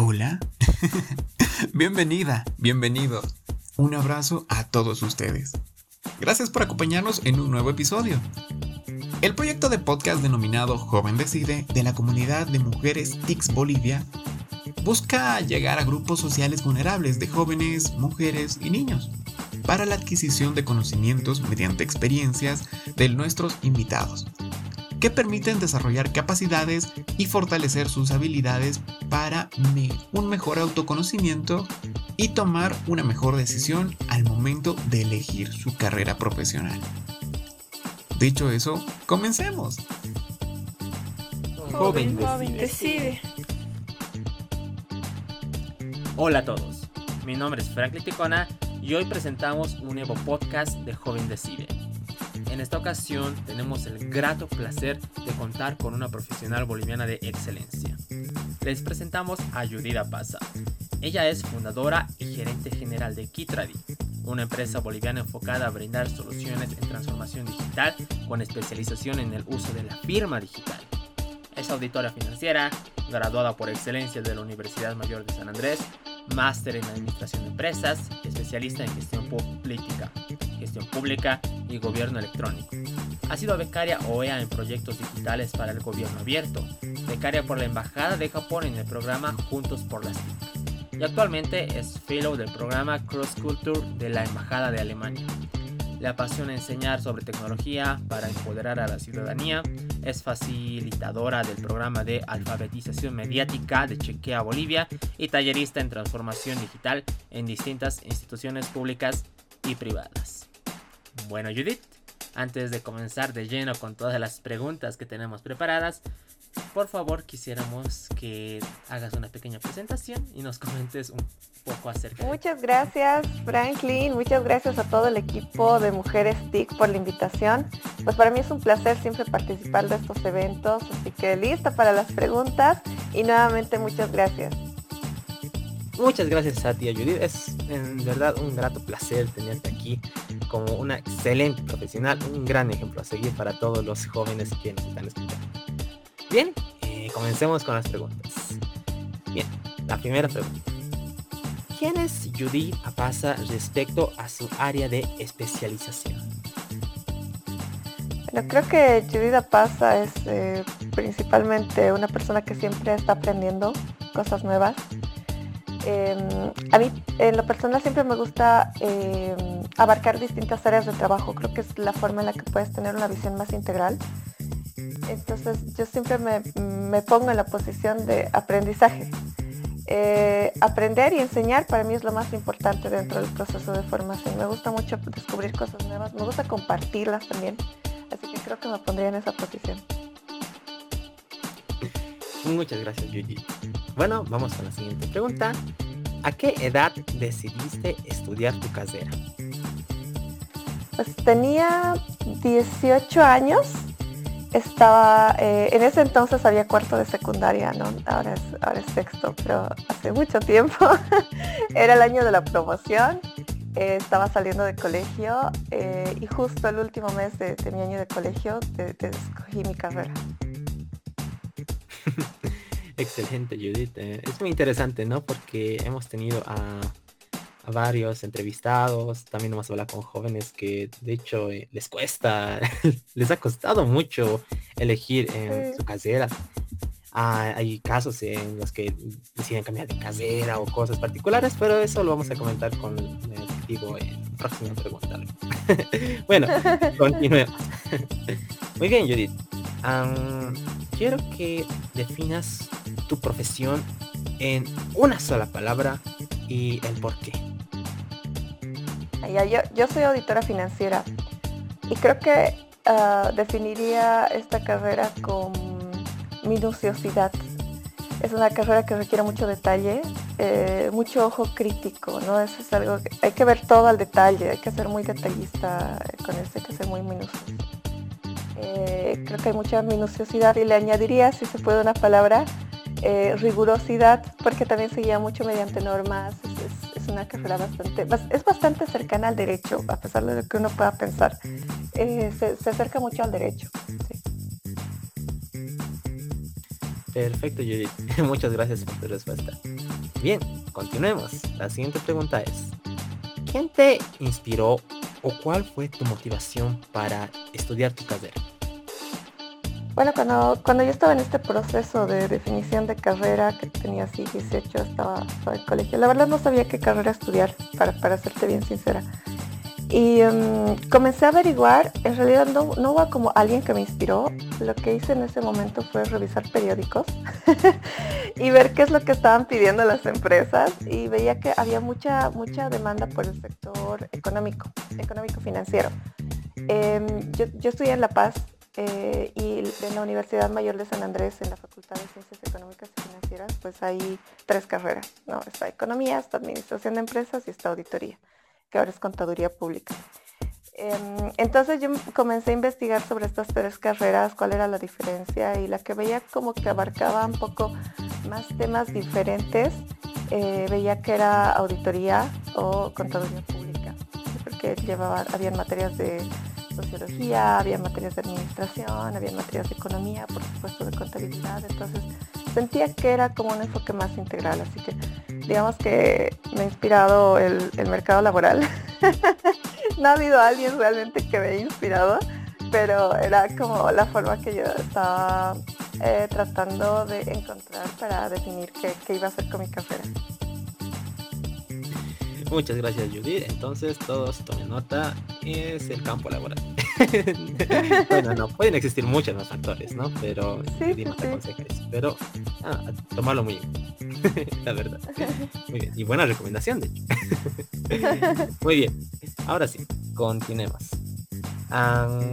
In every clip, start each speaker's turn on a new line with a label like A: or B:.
A: Hola. Bienvenida, bienvenido. Un abrazo a todos ustedes. Gracias por acompañarnos en un nuevo episodio. El proyecto de podcast denominado Joven Decide de la comunidad de mujeres TICS Bolivia busca llegar a grupos sociales vulnerables de jóvenes, mujeres y niños para la adquisición de conocimientos mediante experiencias de nuestros invitados, que permiten desarrollar capacidades y fortalecer sus habilidades para un mejor autoconocimiento y tomar una mejor decisión al momento de elegir su carrera profesional. Dicho eso, comencemos.
B: Joven, decide.
C: Hola a todos, mi nombre es Franklin Ticona y hoy presentamos un nuevo podcast de Joven Decide. En esta ocasión tenemos el grato placer de contar con una profesional boliviana de excelencia. Les presentamos a Judida Pasa. Ella es fundadora y gerente general de Kitradi, una empresa boliviana enfocada a brindar soluciones en transformación digital con especialización en el uso de la firma digital. Es auditora financiera, graduada por excelencia de la Universidad Mayor de San Andrés, máster en administración de empresas, especialista en gestión política, gestión pública y gobierno electrónico. Ha sido becaria OEA en proyectos digitales para el gobierno abierto, becaria por la Embajada de Japón en el programa Juntos por las TIC y actualmente es fellow del programa Cross Culture de la Embajada de Alemania. Le apasiona enseñar sobre tecnología para empoderar a la ciudadanía, es facilitadora del programa de alfabetización mediática de Chequea Bolivia y tallerista en transformación digital en distintas instituciones públicas y privadas. Bueno Judith, antes de comenzar de lleno con todas las preguntas que tenemos preparadas, por favor quisiéramos que hagas una pequeña presentación y nos comentes un poco acerca.
B: Muchas gracias Franklin, muchas gracias a todo el equipo de Mujeres TIC por la invitación. Pues para mí es un placer siempre participar de estos eventos, así que lista para las preguntas y nuevamente muchas gracias.
C: Muchas gracias a ti, Judith. Es en verdad un grato placer tenerte aquí como una excelente profesional, un gran ejemplo a seguir para todos los jóvenes que nos están escuchando. Bien, eh, comencemos con las preguntas. Bien, la primera pregunta. ¿Quién es Judy Apasa respecto a su área de especialización?
B: Bueno, creo que Judy Apasa es eh, principalmente una persona que siempre está aprendiendo cosas nuevas. Em, a mí, en lo personal, siempre me gusta em, abarcar distintas áreas de trabajo. Creo que es la forma en la que puedes tener una visión más integral. Entonces yo siempre me, pongo en la posición de aprendizaje. Eh, aprender y enseñar para mí es lo más importante dentro del proceso de formación. Me gusta mucho descubrir cosas nuevas, me gusta compartirlas también. Así que creo que me pondría en esa posición.
C: Muchas gracias, Yuji. Bueno, vamos a la siguiente pregunta. ¿A qué edad decidiste estudiar tu carrera?
B: Pues tenía 18 años estaba, eh, en ese entonces había cuarto de secundaria, ¿no? Ahora es, sexto, pero hace mucho tiempo. Era el año de la promoción, eh, estaba saliendo de colegio eh, y justo el último mes de, mi año de colegio escogí mi carrera.
C: Excelente, Judith. Es muy interesante, ¿no? Porque hemos tenido a varios entrevistados, también hemos hablado con jóvenes que de hecho eh, les cuesta, les ha costado mucho elegir en su casera. Ah, hay casos en los que deciden cambiar de casera o cosas particulares, pero eso lo vamos a comentar con el objetivo en próxima pregunta. bueno, continuemos. Muy bien, Judith. quiero que definas tu profesión en una sola palabra y el por qué
B: yo, soy auditora financiera y creo que ah, definiría esta carrera con minuciosidad. Es una carrera que requiere mucho detalle, eh, mucho ojo crítico, ¿no? Eso es algo que hay que ver todo al detalle, hay que ser muy detallista con esto, hay que ser muy minucioso. Eh, creo que hay mucha minuciosidad y le añadiría, si se puede una palabra, eh, rigurosidad, porque también se guía mucho mediante normas, una carrera bastante, es bastante cercana al derecho, a pesar de lo que uno pueda pensar. Eh, se, acerca mucho al derecho.
C: Perfecto, Judith. Muchas gracias por tu respuesta. Bien, continuemos. La siguiente pregunta es, ¿quién te inspiró o cuál fue tu motivación para estudiar tu carrera?
B: Bueno, cuando, cuando yo estaba en este proceso de definición de carrera, que tenía así 18, estaba, estaba en colegio, la verdad no sabía qué carrera estudiar, para, para serte bien sincera. Y em, comencé a averiguar, en realidad no, no hubo como alguien que me inspiró, lo que hice en ese momento fue revisar periódicos y ver qué es lo que estaban pidiendo las empresas y veía que había mucha, mucha demanda por el sector económico, económico financiero. Em, yo, yo estudié en La Paz eh, y en la Universidad Mayor de San Andrés, en la Facultad de Ciencias Económicas y Financieras, pues hay tres carreras, ¿no? Está Economía, está Administración de Empresas y está Auditoría que ahora es contaduría pública. Em, entonces yo comencé a investigar sobre estas tres carreras, cuál era la diferencia y la que veía como que abarcaba un poco más temas diferentes, eh, veía que era auditoría o contaduría pública, porque llevaba, habían materias de sociología, había materias de administración, había materias de economía, por supuesto de contabilidad, entonces sentía que era como un enfoque más integral, así que digamos que me ha inspirado el, mercado laboral. no ha habido alguien realmente que me haya inspirado, pero era como la forma que yo estaba eh, tratando de encontrar para definir qué, qué iba a hacer con mi carrera.
C: Muchas gracias Judith. Entonces todos tomen nota, es el campo laboral. bueno, no, pueden existir muchos más factores, ¿no? Pero
B: sí,
C: Pero ah, tomarlo muy bien. La verdad. Muy bien. Y buena recomendación, de hecho. muy bien. Ahora sí, continuemos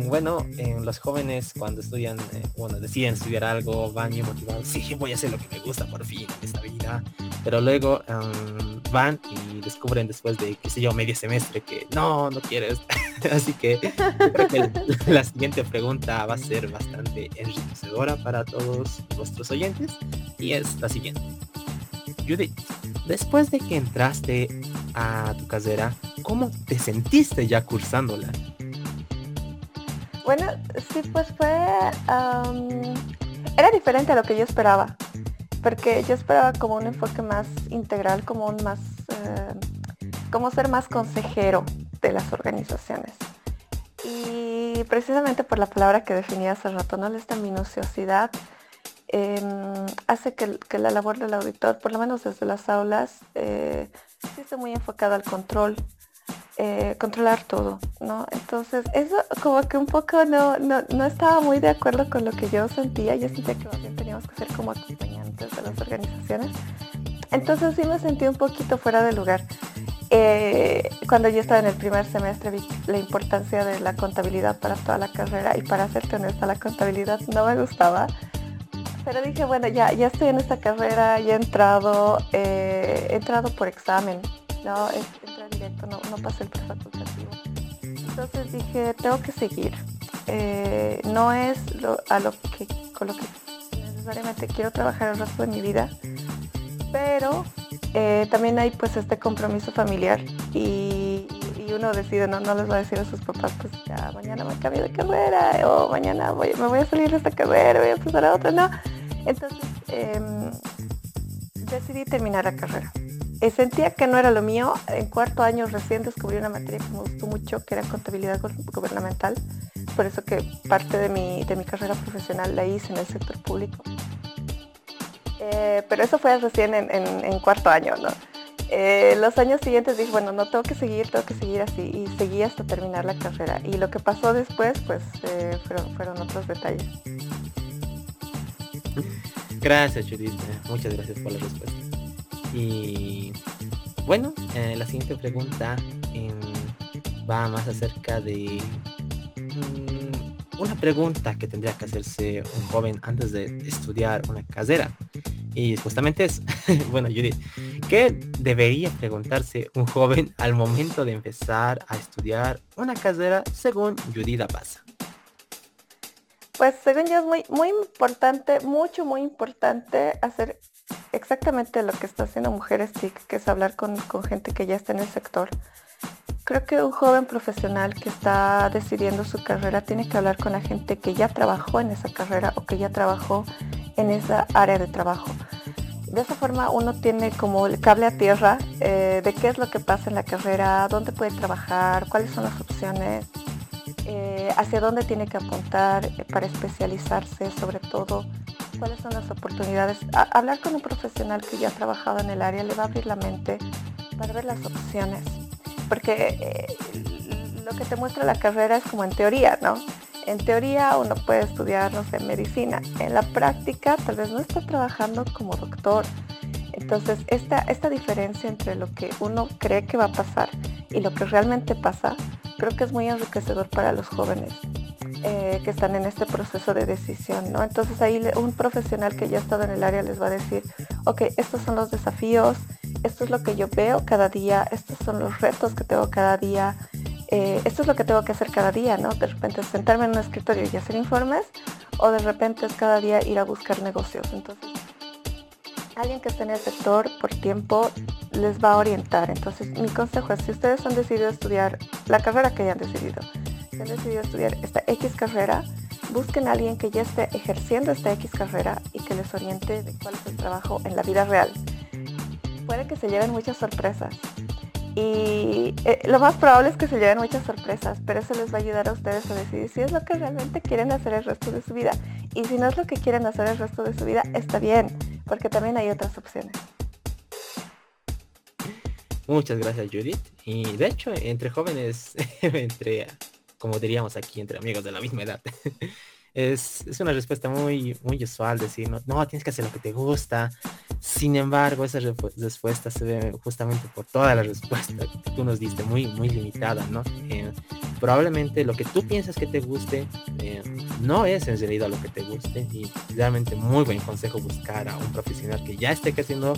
C: bueno, en los jóvenes cuando estudian, eh, bueno, deciden estudiar algo, van bien motivados, sí, voy a hacer lo que me gusta por fin en esta vida, pero luego van y descubren después de, qué sé yo, medio semestre que no, no quieres. Así que creo que la siguiente pregunta va a ser bastante enriquecedora para todos nuestros oyentes y es la siguiente. Judith, después de que entraste a tu carrera, ¿cómo te sentiste ya cursándola?
B: Bueno, sí, pues fue... era diferente a lo que yo esperaba, porque yo esperaba como un enfoque más integral, como un más... Eh, como ser más consejero de las organizaciones. Y precisamente por la palabra que definía hace rato, ¿no? Esta minuciosidad em, hace que, la labor del auditor, por lo menos desde las aulas, eh, esté muy enfocada al control, eh, controlar todo, ¿no? Entonces, eso como que un poco no, no, estaba muy de acuerdo con lo que yo sentía. Yo sentía que teníamos que ser como acompañantes de las organizaciones. Entonces sí me sentí un poquito fuera de lugar. Eh, cuando yo estaba en el primer semestre vi la importancia de la contabilidad para toda la carrera y para serte honesta, la contabilidad no me gustaba. Pero dije, bueno, ya, ya estoy en esta carrera, ya he entrado, eh, he entrado por examen, ¿no? directo, no, no pasé el prefacultativo. Entonces dije, tengo que seguir. Eh, no es a lo que, con lo que necesariamente quiero trabajar el resto de mi vida, pero eh, también hay pues este compromiso familiar y, uno decide, no, no les va a decir a sus papás, pues ya mañana me cambio de carrera o mañana voy, me voy a salir de esta carrera, voy a empezar a otra, no. Entonces em, decidí terminar la carrera. Eh, sentía que no era lo mío. En cuarto año recién descubrí una materia que me gustó mucho, que era contabilidad gubernamental. Por eso que parte de mi, de mi carrera profesional la hice en el sector público. Eh, pero eso fue recién en, en, cuarto año, ¿no? Eh, los años siguientes dije, bueno, no tengo que seguir, tengo que seguir así. Y seguí hasta terminar la carrera. Y lo que pasó después, pues, fueron, fueron otros detalles.
C: Gracias, Judith. Muchas gracias por la respuesta. Y bueno, eh, la siguiente pregunta em, va más acerca de mm, una pregunta que tendría que hacerse un joven antes de estudiar una carrera. Y justamente es, bueno, Judith, ¿qué debería preguntarse un joven al momento de empezar a estudiar una carrera según Judith pasa?
B: Pues según yo es muy, muy importante, mucho, muy importante hacer exactamente lo que está haciendo Mujeres TIC, que es hablar con, gente que ya está en el sector. Creo que un joven profesional que está decidiendo su carrera tiene que hablar con la gente que ya trabajó en esa carrera o que ya trabajó en esa área de trabajo. De esa forma uno tiene como el cable a tierra eh, de qué es lo que pasa en la carrera, dónde puede trabajar, cuáles son las opciones, eh, hacia dónde tiene que apuntar eh, para especializarse, sobre todo cuáles son las oportunidades. hablar con un profesional que ya ha trabajado en el área le va a abrir la mente para ver las opciones, porque lo que te muestra la carrera es como en teoría, ¿no? En teoría uno puede estudiar, no sé, medicina. En la práctica tal vez no está trabajando como doctor. Entonces, esta, esta diferencia entre lo que uno cree que va a pasar y lo que realmente pasa, creo que es muy enriquecedor para los jóvenes eh, que están en este proceso de decisión, ¿no? Entonces ahí un profesional que ya ha estado en el área les va a decir, ok, estos son los desafíos, esto es lo que yo veo cada día, estos son los retos que tengo cada día, eh, esto es lo que tengo que hacer cada día, ¿no? De repente sentarme en un escritorio y hacer informes o de repente es cada día ir a buscar negocios. Entonces, alguien que esté en el sector por tiempo les va a orientar. Entonces, mi consejo es, si ustedes han decidido estudiar la carrera que hayan decidido, si han decidido estudiar esta X carrera, busquen a alguien que ya esté ejerciendo esta X carrera y que les oriente de cuál es el trabajo en la vida real. Puede que se lleven muchas sorpresas, y eh, lo más probable es que se lleven muchas sorpresas, pero eso les va a ayudar a ustedes a decidir si es lo que realmente quieren hacer el resto de su vida. Y si no es lo que quieren hacer el resto de su vida, está bien, porque también hay otras opciones.
C: Muchas gracias Judith. Y de hecho, entre jóvenes, entre, como diríamos aquí, entre amigos de la misma edad, es, una respuesta muy, muy usual decir, no, no, tienes que hacer lo que te gusta. Sin embargo, esa respuesta se ve justamente por toda la respuesta que tú nos diste, muy, muy limitada, ¿no? Eh, probablemente lo que tú piensas que te guste eh, no es en realidad lo que te guste y realmente muy buen consejo buscar a un profesional que ya esté creciendo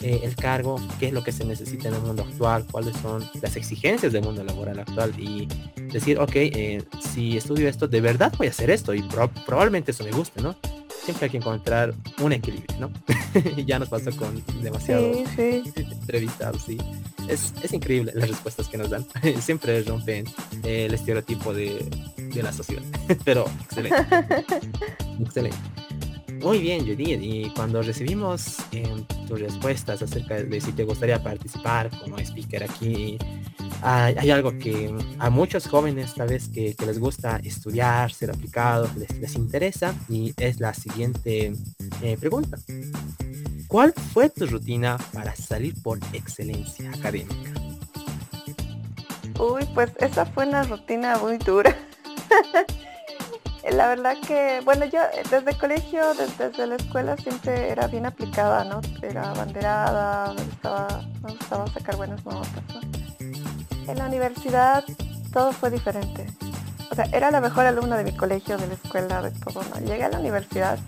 C: eh, el cargo, qué es lo que se necesita en el mundo actual, cuáles son las exigencias del mundo laboral actual y decir, ok, eh, si estudio esto, de verdad voy a hacer esto y probablemente eso me guste, ¿no? Siempre hay que encontrar un equilibrio, ¿no? ya nos pasó con demasiados entrevistados, sí. Es, es, increíble las respuestas que nos dan. Siempre rompen el estereotipo de, de la sociedad. Pero excelente. excelente. Muy bien, Judith. Y cuando recibimos em, tus respuestas acerca de si te gustaría participar como speaker aquí, hay, algo que a muchos jóvenes tal vez que, les gusta estudiar, ser aplicados, les, interesa y es la siguiente eh, pregunta. ¿Cuál fue tu rutina para salir por excelencia académica?
B: Uy, pues esa fue una rutina muy dura. la verdad que, bueno, yo desde el colegio, desde, la escuela siempre era bien aplicada, ¿no? Era abanderada, me gustaba, me gustaba sacar buenas notas, En la universidad todo fue diferente. O sea, era la mejor alumna de mi colegio, de la escuela, de todo, ¿no? Llegué a la universidad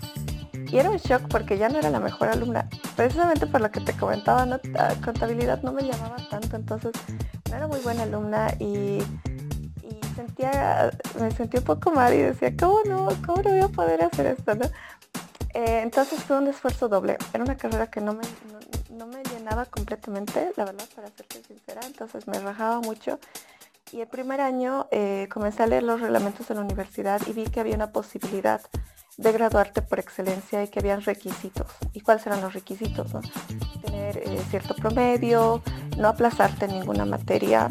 B: y era un shock porque ya no era la mejor alumna. Precisamente por lo que te comentaba, ¿no? contabilidad no me llamaba tanto, entonces no era muy buena alumna y sentía, me sentí un poco mal y decía, ¿cómo no? ¿Cómo no voy a poder hacer esto? Eh, entonces fue un esfuerzo doble. Era una carrera que no me, no, me llenaba completamente, la verdad, para serte sincera. Entonces me rajaba mucho. Y el primer año eh, comencé a leer los reglamentos de la universidad y vi que había una posibilidad de graduarte por excelencia y que habían requisitos. ¿Y cuáles eran los requisitos? Tener eh, cierto promedio, no aplazarte en ninguna materia,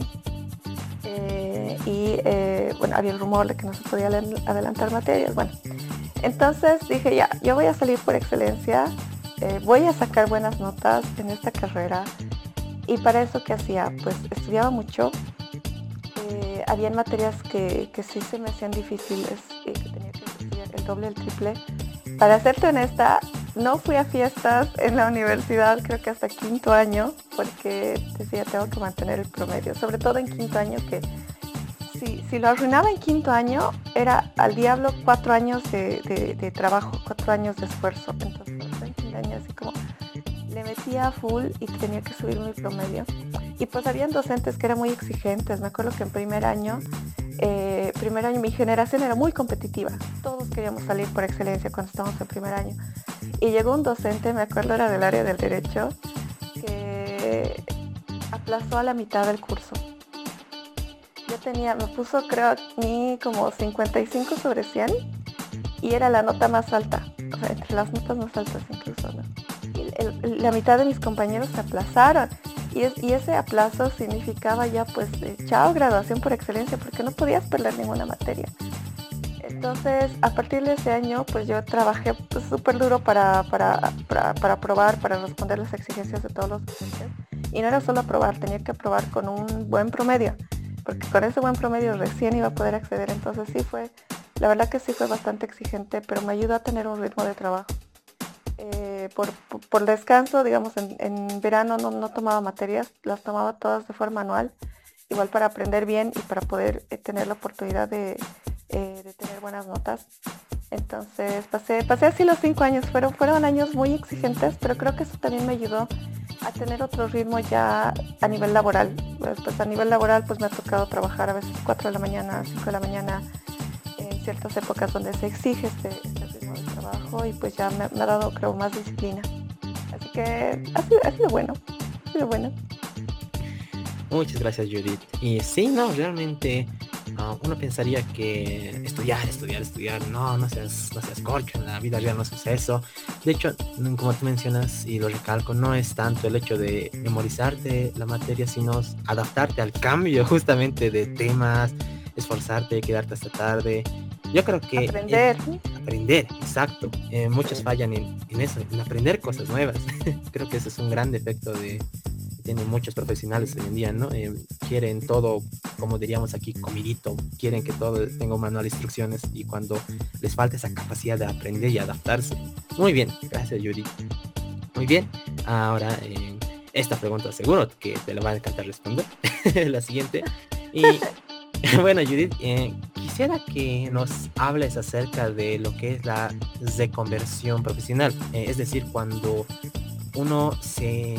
B: y eh, bueno, había el rumor de que no se podía adelantar materias. Bueno, entonces dije ya, yo voy a salir por excelencia, eh, voy a sacar buenas notas en esta carrera y para eso que hacía, pues estudiaba mucho. Eh, habían materias que, que, sí se me hacían difíciles doble, el triple. Para serte honesta, no fui a fiestas en la universidad creo que hasta quinto año porque decía tengo que mantener el promedio, sobre todo en quinto año que si, lo arruinaba en quinto año, era al diablo cuatro años de, trabajo, cuatro años de esfuerzo. Entonces, en quinto año así como le metía full y tenía que subir mi promedio. Y pues habían docentes que eran muy exigentes. Me acuerdo que en primer año, eh, primer año mi generación era muy competitiva. Todos queríamos salir por excelencia cuando estábamos en primer año. Y llegó un docente, me acuerdo era del área del derecho, que aplazó a la mitad del curso yo tenía, me puso creo mí como 55 sobre 100 y era la nota más alta. entre las notas más altas incluso. La mitad de mis compañeros se aplazaron y, ese aplazo significaba ya pues chao graduación por excelencia porque no podías perder ninguna materia. Entonces, a partir de ese año, pues yo trabajé súper pues, duro para, para, para, probar, para responder las exigencias de todos los docentes. Y no era solo aprobar, tenía que aprobar con un buen promedio, porque con ese buen promedio recién iba a poder acceder. Entonces sí fue, la verdad que sí fue bastante exigente, pero me ayudó a tener un ritmo de trabajo. Eh, por, por, descanso, digamos, en, verano no, no, tomaba materias, las tomaba todas de forma anual, igual para aprender bien y para poder eh, tener la oportunidad de, eh, de tener buenas notas. Entonces pasé, pasé así los cinco años, fueron, fueron años muy exigentes, pero creo que eso también me ayudó a tener otro ritmo ya a nivel laboral. Pues, pues a nivel laboral pues me ha tocado trabajar a veces 4 de la mañana, 5 de la mañana, en ciertas épocas donde se exige este, este ritmo trabajo y pues ya me, ha dado creo más disciplina. Así que ha sido, ha sido bueno, ha sido bueno.
C: Muchas gracias Judith. Y sí, no, realmente uno pensaría que estudiar, estudiar, estudiar, no, no seas, no seas corcho, en la vida real no es eso. De hecho, como tú mencionas y lo recalco, no es tanto el hecho de memorizarte la materia, sino adaptarte al cambio justamente de temas, esforzarte, quedarte hasta tarde. Yo creo que...
B: Aprender.
C: Aprender, exacto. Eh, muchos fallan en, eso, en aprender cosas nuevas. creo que ese es un gran defecto de, tienen muchos profesionales hoy en día, ¿no? Eh, quieren todo, como diríamos aquí, comidito, quieren que todo tenga un manual de instrucciones y cuando les falta esa capacidad de aprender y adaptarse. Muy bien, gracias Yuri. Muy bien, ahora eh, esta pregunta seguro que te la va a encantar responder, la siguiente. Y bueno, Judith, eh, quisiera que nos hables acerca de lo que es la reconversión profesional, es decir, cuando uno se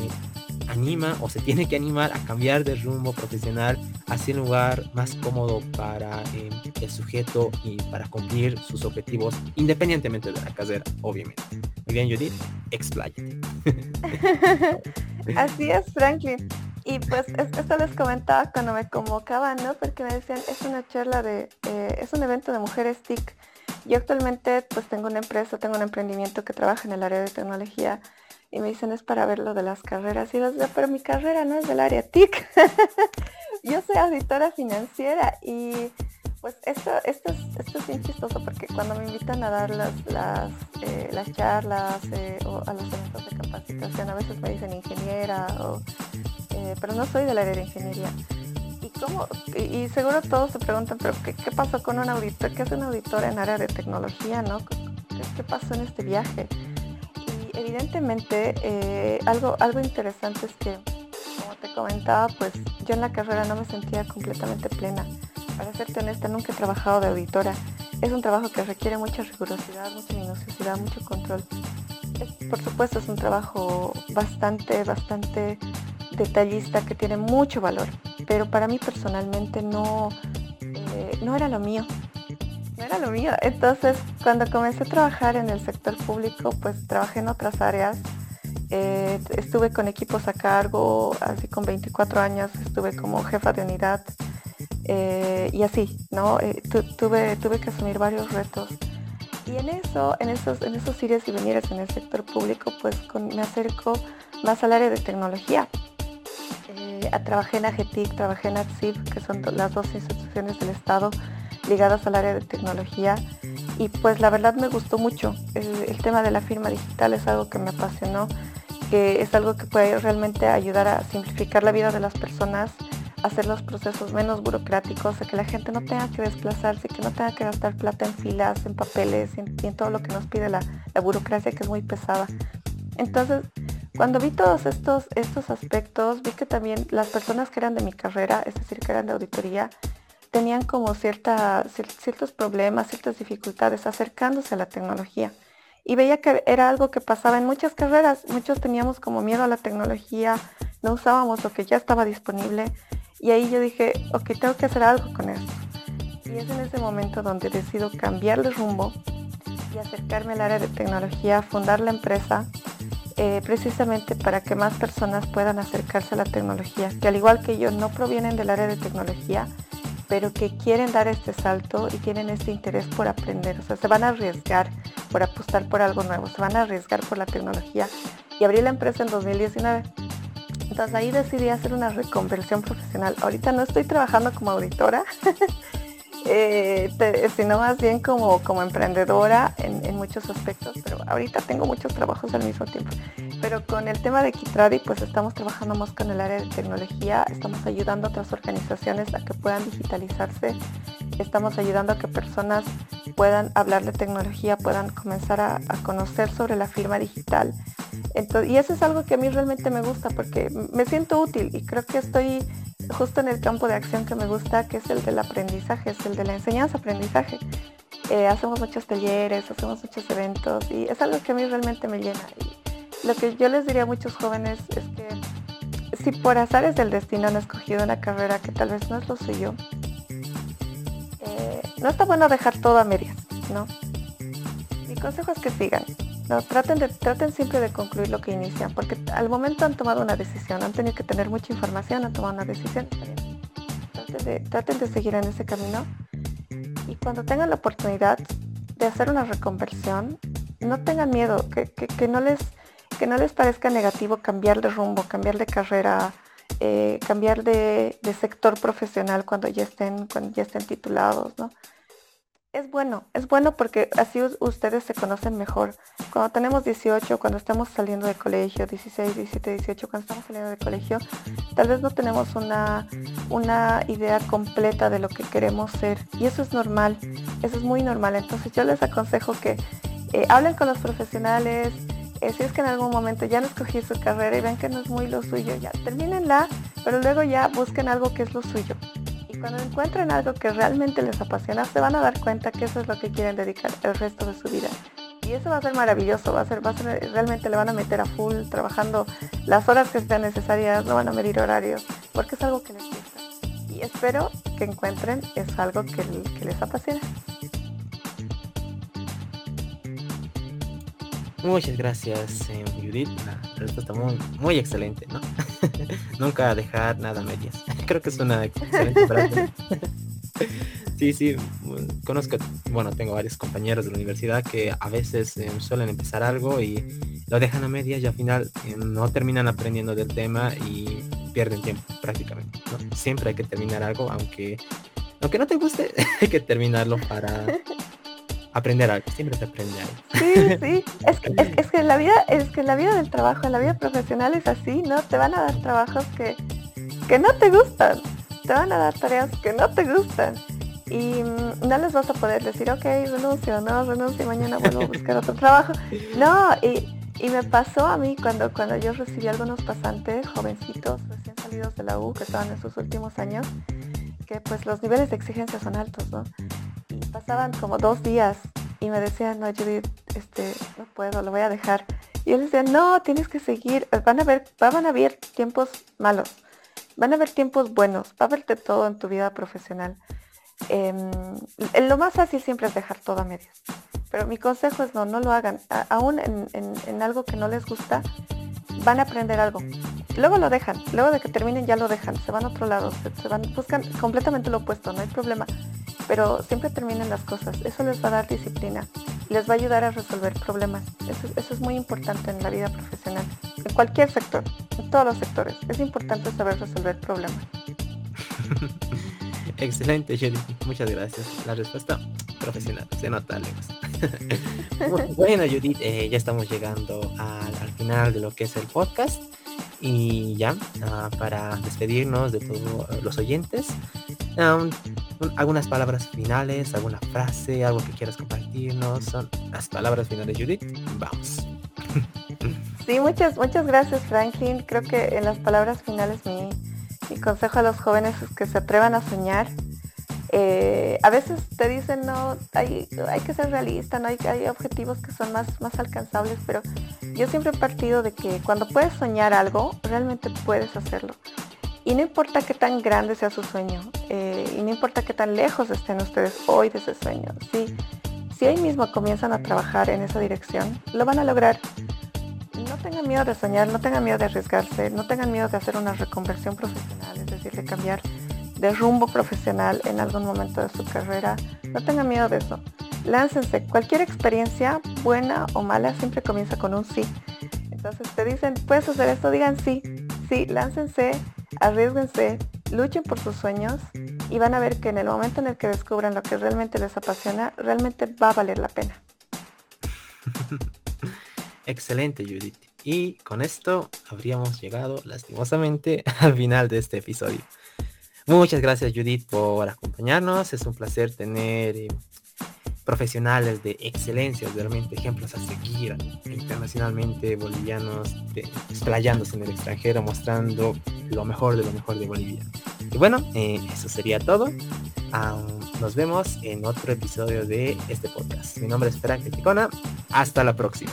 C: anima o se tiene que animar a cambiar de rumbo profesional hacia un lugar más cómodo para eh, el sujeto y para cumplir sus objetivos independientemente de la carrera, obviamente. Muy bien, Judith, expláyate.
B: Así es, Franklin. Y pues esto les comentaba cuando me convocaban, ¿no? Porque me decían, es una charla de, eh, es un evento de mujeres TIC. Yo actualmente pues tengo una empresa, tengo un emprendimiento que trabaja en el área de tecnología y me dicen es para ver lo de las carreras. Y yo, pero mi carrera no es del área TIC. yo soy auditora financiera y pues esto, esto, es, esto es bien chistoso porque cuando me invitan a dar las, las, eh, las charlas eh, o a los eventos de capacitación, a veces me dicen ingeniera, o, eh, pero no soy del área de ingeniería. ¿Y, cómo? Y, seguro todos se preguntan, pero ¿qué, ¿qué, pasó con un auditor? ¿Qué es un auditor en área de tecnología? ¿no? ¿Qué, qué pasó en este viaje? evidentemente eh, algo, algo interesante es que, como te comentaba, pues yo en la carrera no me sentía completamente plena. Para serte honesta, nunca he trabajado de auditora. Es un trabajo que requiere mucha rigurosidad, mucha minuciosidad, mucho control. por supuesto, es un trabajo bastante, bastante detallista que tiene mucho valor, pero para mí personalmente no, eh, no era lo mío no era lo mío. Entonces, cuando comencé a trabajar en el sector público, pues trabajé en otras áreas. Eh, estuve con equipos a cargo, así con 24 años, estuve como jefa de unidad eh, y así, ¿no? Tuve, tuve que asumir varios retos. Y en eso, en esos, en esos y venires en el sector público, pues me acerco más al área de tecnología. Trabajé en AGETIC, trabajé en ATSIP, que son las dos instituciones del Estado ligadas al área de tecnología y pues la verdad me gustó mucho. El, tema de la firma digital es algo que me apasionó, que es algo que puede realmente ayudar a simplificar la vida de las personas, hacer los procesos menos burocráticos, a que la gente no tenga que desplazarse, que no tenga que gastar plata en filas, en papeles y en, todo lo que nos pide la, burocracia que es muy pesada. Entonces, cuando vi todos estos, estos aspectos, vi que también las personas que eran de mi carrera, es decir, que eran de auditoría, tenían como cierta, ciertos problemas, ciertas dificultades acercándose a la tecnología. Y veía que era algo que pasaba en muchas carreras. Muchos teníamos como miedo a la tecnología, no usábamos lo que ya estaba disponible. Y ahí yo dije, ok, tengo que hacer algo con esto. Y es en ese momento donde decido cambiar de rumbo y acercarme al área de tecnología, fundar la empresa, eh, precisamente para que más personas puedan acercarse a la tecnología, que al igual que yo no provienen del área de tecnología, pero que quieren dar este salto y tienen este interés por aprender. O sea, se van a arriesgar por apostar por algo nuevo, se van a arriesgar por la tecnología. Y abrí la empresa en 2019. Entonces ahí decidí hacer una reconversión profesional. Ahorita no estoy trabajando como auditora, eh, sino más bien como, como emprendedora en, muchos aspectos, pero ahorita tengo muchos trabajos al mismo tiempo. Pero con el tema de Kitradi, pues estamos trabajando más con el área de tecnología, estamos ayudando a otras organizaciones a que puedan digitalizarse, estamos ayudando a que personas puedan hablar de tecnología, puedan comenzar a conocer sobre la firma digital. Y eso es algo que a mí realmente me gusta porque me siento útil y creo que estoy justo en el campo de acción que me gusta, que es el del aprendizaje, es el de la enseñanza-aprendizaje. Eh, hacemos muchos talleres, hacemos muchos eventos y es algo que a mí realmente me llena. Lo que yo les diría a muchos jóvenes es que si por azares del destino han escogido una carrera que tal vez no es lo suyo, eh, no está bueno dejar todo a medias, ¿no? Mi consejo es que sigan, no, traten, de, traten siempre de concluir lo que inician, porque al momento han tomado una decisión, han tenido que tener mucha información, han tomado una decisión. Traten de, traten de seguir en ese camino y cuando tengan la oportunidad de hacer una reconversión, no tengan miedo, que, que, no, les, que no les parezca negativo cambiar de rumbo, cambiar de carrera, eh, cambiar de, sector profesional cuando ya estén, cuando ya estén titulados. Es bueno, es bueno porque así ustedes se conocen mejor. Cuando tenemos 18, cuando estamos saliendo de colegio, 16, 17, 18, cuando estamos saliendo de colegio, tal vez no tenemos una, una idea completa de lo que queremos ser. Y eso es normal, eso es muy normal. Entonces yo les aconsejo que eh, hablen con los profesionales. Eh, si es que en algún momento ya no escogí su carrera y ven que no es muy lo suyo, ya termínenla, pero luego ya busquen algo que es lo suyo cuando encuentren algo que realmente les apasiona, se van a dar cuenta que eso es lo que quieren dedicar el resto de su vida. Y eso va a ser maravilloso, va a ser, va a ser, realmente le van a meter a full trabajando las horas que sean necesarias, no van a medir horarios, porque es algo que les gusta. Y espero que encuentren es algo que, les apasiona.
C: Muchas gracias, eh, Judith. La respuesta muy, muy excelente, ¿no? Nunca dejar nada a medias. Creo que es una excelente frase. sí, sí. Conozco, bueno, tengo varios compañeros de la universidad que a veces eh, suelen empezar algo y lo dejan a medias y al final eh, no terminan aprendiendo del tema y pierden tiempo prácticamente. Siempre hay que terminar algo, aunque aunque no te guste, hay que terminarlo para aprender algo, siempre se aprende algo.
B: Sí, sí, es que, es, que la vida, es que la vida del trabajo, en la vida profesional es así, ¿no? Te van a dar trabajos que, que no te gustan, te van a dar tareas que no te gustan. Y mm, no les vas a poder decir, ok, renuncio, no, renuncio, mañana vuelvo a buscar otro trabajo. No, y, y me pasó a mí cuando, cuando yo recibí algunos pasantes, jovencitos, recién salidos de la U, que estaban en sus últimos años, que pues los niveles de exigencia son altos, ¿no? Pasaban como dos días y me decían, no, Judith, este, no puedo, lo voy a dejar. Y yo les decía, no, tienes que seguir, van a ver, van a haber tiempos malos, van a haber tiempos buenos, va a verte todo en tu vida profesional. Eh, lo más fácil siempre es dejar todo a medias. Pero mi consejo es no, no lo hagan. aún en, algo que no les gusta, van a aprender algo. Luego lo dejan, luego de que terminen ya lo dejan, se van a otro lado, se, se van, buscan completamente lo opuesto, no hay problema pero siempre terminen las cosas. Eso les va a dar disciplina, les va a ayudar a resolver problemas. Eso, eso, es muy importante en la vida profesional, en cualquier sector, en todos los sectores. Es importante saber resolver problemas.
C: Excelente, Jenny. Muchas gracias. La respuesta profesional, se nota lejos. bueno, Judith, eh, ya estamos llegando al, al, final de lo que es el podcast. Y ya, uh, para despedirnos de todos los oyentes, algunas palabras finales, alguna frase, algo que quieras compartirnos. Son las palabras finales, Judith. Vamos.
B: Sí, muchas, muchas gracias, Franklin. Creo que en las palabras finales mi, mi consejo a los jóvenes es que se atrevan a soñar. Eh, a veces te dicen, no, hay, hay que ser realista, no hay, hay objetivos que son más, más alcanzables, pero yo siempre he partido de que cuando puedes soñar algo, realmente puedes hacerlo. Y no importa qué tan grande sea su sueño, eh, y no importa qué tan lejos estén ustedes hoy de ese sueño, si hoy mismo comienzan a trabajar en esa dirección, lo van a lograr. No tengan miedo de soñar, no tengan miedo de arriesgarse, no tengan miedo de hacer una reconversión profesional, es decir, de cambiar de rumbo profesional en algún momento de su carrera, no tengan miedo de eso. Láncense. Cualquier experiencia, buena o mala, siempre comienza con un sí. Entonces te dicen, puedes hacer esto, digan sí. Sí, láncense, arriesguense, luchen por sus sueños y van a ver que en el momento en el que descubran lo que realmente les apasiona, realmente va a valer la pena.
C: Excelente, Judith. Y con esto habríamos llegado lastimosamente al final de este episodio. Muchas gracias Judith por acompañarnos. Es un placer tener eh, profesionales de excelencia, realmente ejemplos a seguir internacionalmente, bolivianos, explayándose en el extranjero, mostrando lo mejor de lo mejor de Bolivia. Y bueno, eh, eso sería todo. nos vemos en otro episodio de este podcast. Mi nombre es Frank Ticona. Hasta la próxima.